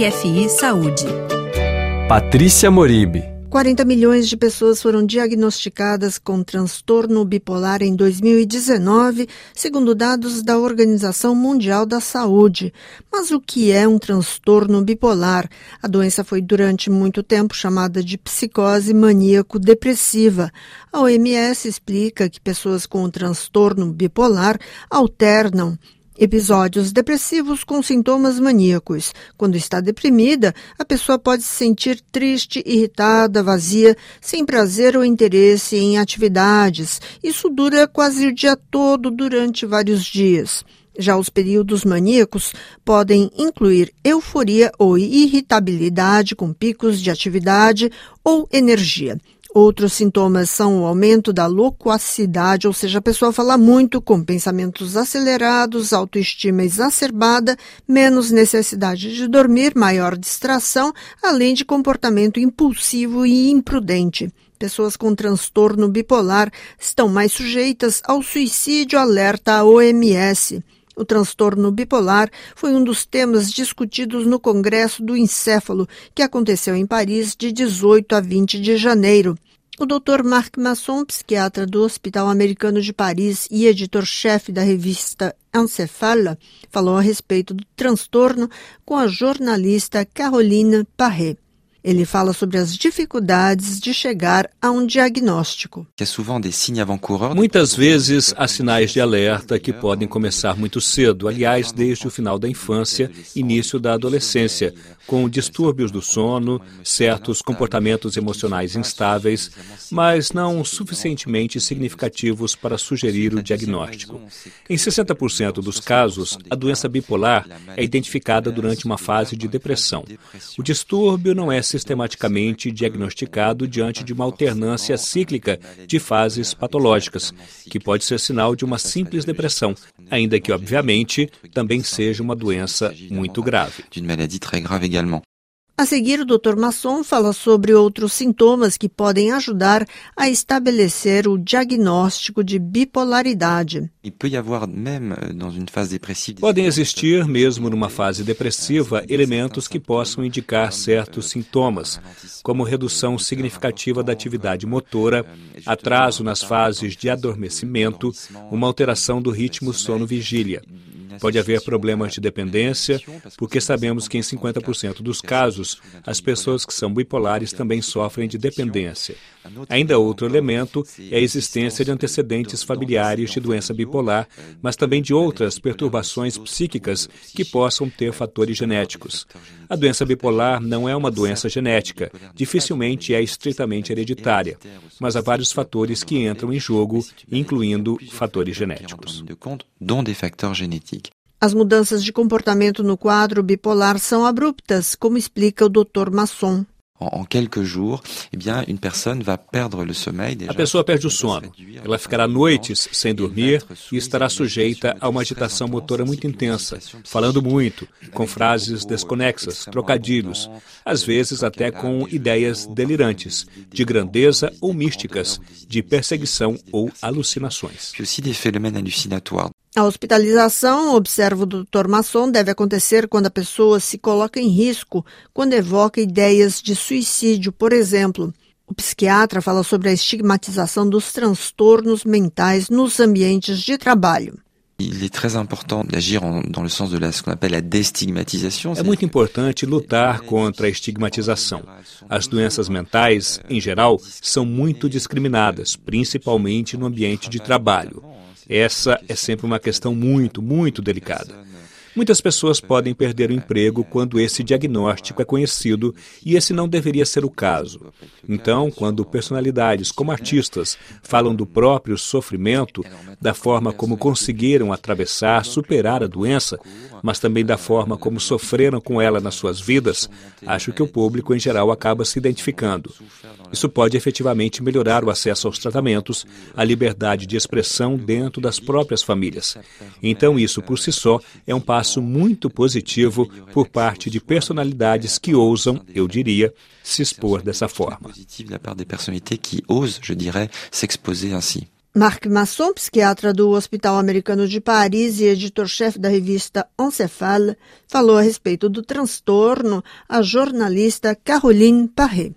RFI Saúde. Patrícia Moribe. 40 milhões de pessoas foram diagnosticadas com transtorno bipolar em 2019, segundo dados da Organização Mundial da Saúde. Mas o que é um transtorno bipolar? A doença foi durante muito tempo chamada de psicose maníaco-depressiva. A OMS explica que pessoas com transtorno bipolar alternam Episódios depressivos com sintomas maníacos. Quando está deprimida, a pessoa pode se sentir triste, irritada, vazia, sem prazer ou interesse em atividades. Isso dura quase o dia todo durante vários dias. Já os períodos maníacos podem incluir euforia ou irritabilidade com picos de atividade ou energia. Outros sintomas são o aumento da loquacidade, ou seja, a pessoa fala muito com pensamentos acelerados, autoestima exacerbada, menos necessidade de dormir, maior distração, além de comportamento impulsivo e imprudente. Pessoas com transtorno bipolar estão mais sujeitas ao suicídio, alerta a OMS. O transtorno bipolar foi um dos temas discutidos no Congresso do Encéfalo, que aconteceu em Paris de 18 a 20 de janeiro. O Dr. Marc Masson, psiquiatra do Hospital Americano de Paris e editor-chefe da revista Encéphale, falou a respeito do transtorno com a jornalista Caroline Parré. Ele fala sobre as dificuldades de chegar a um diagnóstico. Muitas vezes há sinais de alerta que podem começar muito cedo, aliás, desde o final da infância, início da adolescência, com distúrbios do sono, certos comportamentos emocionais instáveis, mas não suficientemente significativos para sugerir o diagnóstico. Em 60% dos casos, a doença bipolar é identificada durante uma fase de depressão. O distúrbio não é sistematicamente diagnosticado diante de uma alternância cíclica de fases patológicas, que pode ser sinal de uma simples depressão, ainda que, obviamente, também seja uma doença muito grave. A seguir, o Dr. Masson fala sobre outros sintomas que podem ajudar a estabelecer o diagnóstico de bipolaridade. Podem existir, mesmo numa fase depressiva, elementos que possam indicar certos sintomas, como redução significativa da atividade motora, atraso nas fases de adormecimento, uma alteração do ritmo sono-vigília. Pode haver problemas de dependência, porque sabemos que em 50% dos casos, as pessoas que são bipolares também sofrem de dependência. Ainda outro elemento é a existência de antecedentes familiares de doença bipolar, mas também de outras perturbações psíquicas que possam ter fatores genéticos. A doença bipolar não é uma doença genética, dificilmente é estritamente hereditária, mas há vários fatores que entram em jogo, incluindo fatores genéticos. As mudanças de comportamento no quadro bipolar são abruptas, como explica o Dr. Masson. A pessoa perde o sono. Ela ficará noites sem dormir e estará sujeita a uma agitação motora muito intensa, falando muito, com frases desconexas, trocadilhos, às vezes até com ideias delirantes, de grandeza ou místicas, de perseguição ou alucinações. A hospitalização, observa o Dr. Masson, deve acontecer quando a pessoa se coloca em risco, quando evoca ideias de suicídio, por exemplo. O psiquiatra fala sobre a estigmatização dos transtornos mentais nos ambientes de trabalho. É muito importante lutar contra a estigmatização. As doenças mentais, em geral, são muito discriminadas, principalmente no ambiente de trabalho. Essa é sempre uma questão muito, muito delicada. Muitas pessoas podem perder o emprego quando esse diagnóstico é conhecido e esse não deveria ser o caso. Então, quando personalidades como artistas falam do próprio sofrimento, da forma como conseguiram atravessar, superar a doença, mas também da forma como sofreram com ela nas suas vidas, acho que o público em geral acaba se identificando. Isso pode efetivamente melhorar o acesso aos tratamentos, a liberdade de expressão dentro das próprias famílias. Então, isso por si só é um passo muito positivo por parte de personalidades que ousam, eu diria, se expor dessa forma. Marc Masson, psiquiatra do Hospital Americano de Paris e editor-chefe da revista Encéphale, falou a respeito do transtorno à jornalista Caroline Paré.